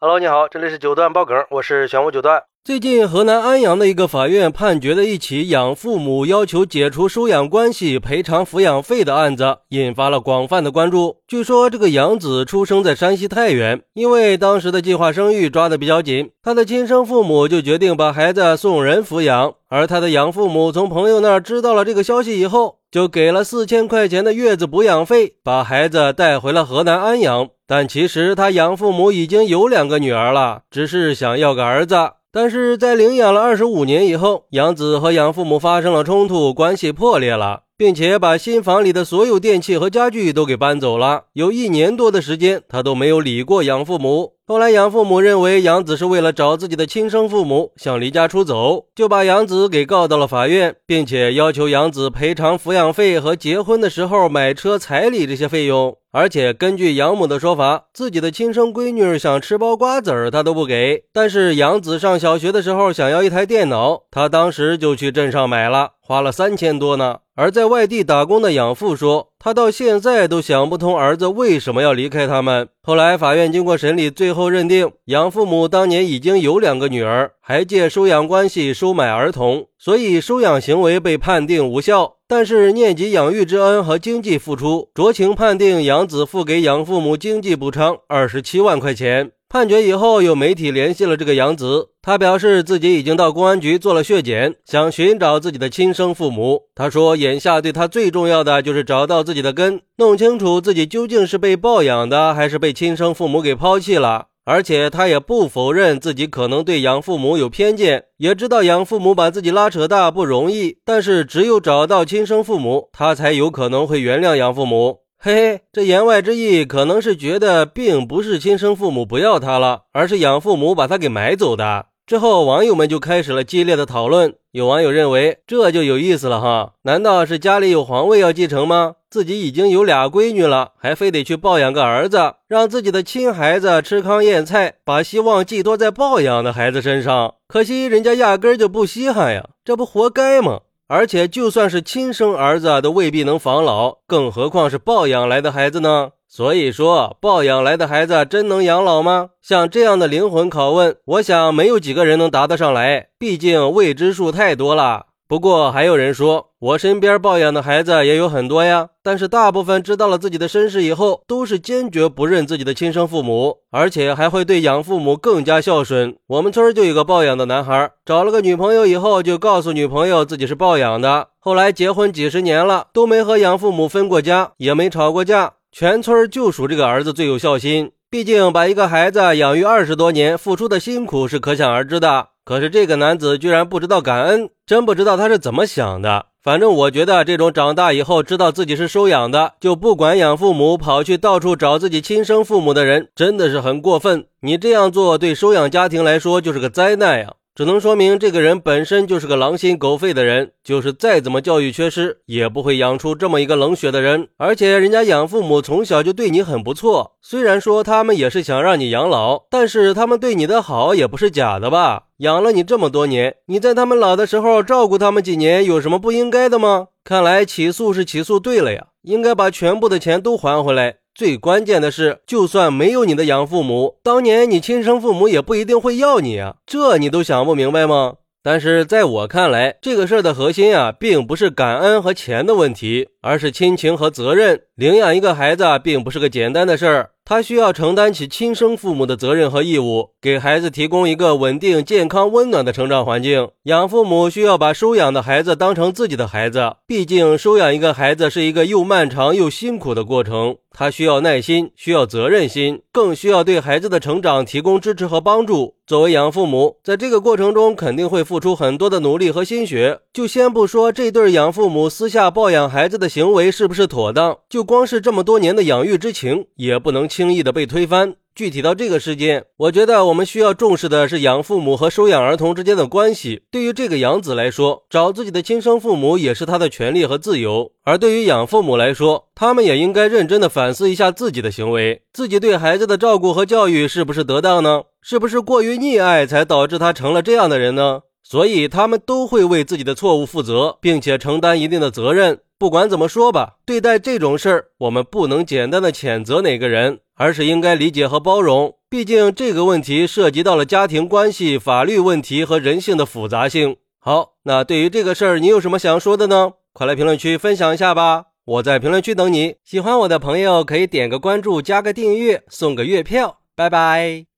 Hello，你好，这里是九段爆梗，我是玄武九段。最近，河南安阳的一个法院判决了一起养父母要求解除收养关系、赔偿抚养费的案子，引发了广泛的关注。据说，这个养子出生在山西太原，因为当时的计划生育抓得比较紧，他的亲生父母就决定把孩子送人抚养。而他的养父母从朋友那儿知道了这个消息以后，就给了四千块钱的月子补养费，把孩子带回了河南安阳。但其实他养父母已经有两个女儿了，只是想要个儿子。但是在领养了二十五年以后，养子和养父母发生了冲突，关系破裂了，并且把新房里的所有电器和家具都给搬走了。有一年多的时间，他都没有理过养父母。后来，养父母认为杨子是为了找自己的亲生父母，想离家出走，就把杨子给告到了法院，并且要求杨子赔偿抚养费和结婚的时候买车彩礼这些费用。而且根据养母的说法，自己的亲生闺女想吃包瓜子儿，她都不给。但是杨子上小学的时候想要一台电脑，他当时就去镇上买了，花了三千多呢。而在外地打工的养父说，他到现在都想不通儿子为什么要离开他们。后来法院经过审理，最后认定养父母当年已经有两个女儿，还借收养关系收买儿童，所以收养行为被判定无效。但是念及养育之恩和经济付出，酌情判定养子付给养父母经济补偿二十七万块钱。判决以后，有媒体联系了这个杨子，他表示自己已经到公安局做了血检，想寻找自己的亲生父母。他说，眼下对他最重要的就是找到自己的根，弄清楚自己究竟是被抱养的，还是被亲生父母给抛弃了。而且他也不否认自己可能对养父母有偏见，也知道养父母把自己拉扯大不容易，但是只有找到亲生父母，他才有可能会原谅养父母。嘿嘿，这言外之意可能是觉得并不是亲生父母不要他了，而是养父母把他给买走的。之后，网友们就开始了激烈的讨论。有网友认为这就有意思了哈，难道是家里有皇位要继承吗？自己已经有俩闺女了，还非得去抱养个儿子，让自己的亲孩子吃糠咽菜，把希望寄托在抱养的孩子身上。可惜人家压根就不稀罕呀，这不活该吗？而且就算是亲生儿子，都未必能防老，更何况是抱养来的孩子呢？所以说，抱养来的孩子真能养老吗？像这样的灵魂拷问，我想没有几个人能答得上来。毕竟未知数太多了。不过还有人说，我身边抱养的孩子也有很多呀。但是大部分知道了自己的身世以后，都是坚决不认自己的亲生父母，而且还会对养父母更加孝顺。我们村就有个抱养的男孩，找了个女朋友以后，就告诉女朋友自己是抱养的。后来结婚几十年了，都没和养父母分过家，也没吵过架。全村就属这个儿子最有孝心，毕竟把一个孩子养育二十多年，付出的辛苦是可想而知的。可是这个男子居然不知道感恩，真不知道他是怎么想的。反正我觉得，这种长大以后知道自己是收养的，就不管养父母，跑去到处找自己亲生父母的人，真的是很过分。你这样做，对收养家庭来说就是个灾难呀。只能说明这个人本身就是个狼心狗肺的人，就是再怎么教育缺失，也不会养出这么一个冷血的人。而且人家养父母从小就对你很不错，虽然说他们也是想让你养老，但是他们对你的好也不是假的吧？养了你这么多年，你在他们老的时候照顾他们几年，有什么不应该的吗？看来起诉是起诉对了呀，应该把全部的钱都还回来。最关键的是，就算没有你的养父母，当年你亲生父母也不一定会要你啊，这你都想不明白吗？但是在我看来，这个事儿的核心啊，并不是感恩和钱的问题，而是亲情和责任。领养一个孩子，并不是个简单的事儿。他需要承担起亲生父母的责任和义务，给孩子提供一个稳定、健康、温暖的成长环境。养父母需要把收养的孩子当成自己的孩子，毕竟收养一个孩子是一个又漫长又辛苦的过程。他需要耐心，需要责任心，更需要对孩子的成长提供支持和帮助。作为养父母，在这个过程中肯定会付出很多的努力和心血。就先不说这对养父母私下抱养孩子的行为是不是妥当，就光是这么多年的养育之情，也不能。轻易的被推翻。具体到这个事件，我觉得我们需要重视的是养父母和收养儿童之间的关系。对于这个养子来说，找自己的亲生父母也是他的权利和自由；而对于养父母来说，他们也应该认真的反思一下自己的行为，自己对孩子的照顾和教育是不是得当呢？是不是过于溺爱才导致他成了这样的人呢？所以他们都会为自己的错误负责，并且承担一定的责任。不管怎么说吧，对待这种事儿，我们不能简单的谴责哪个人，而是应该理解和包容。毕竟这个问题涉及到了家庭关系、法律问题和人性的复杂性。好，那对于这个事儿，你有什么想说的呢？快来评论区分享一下吧！我在评论区等你。喜欢我的朋友可以点个关注，加个订阅，送个月票。拜拜。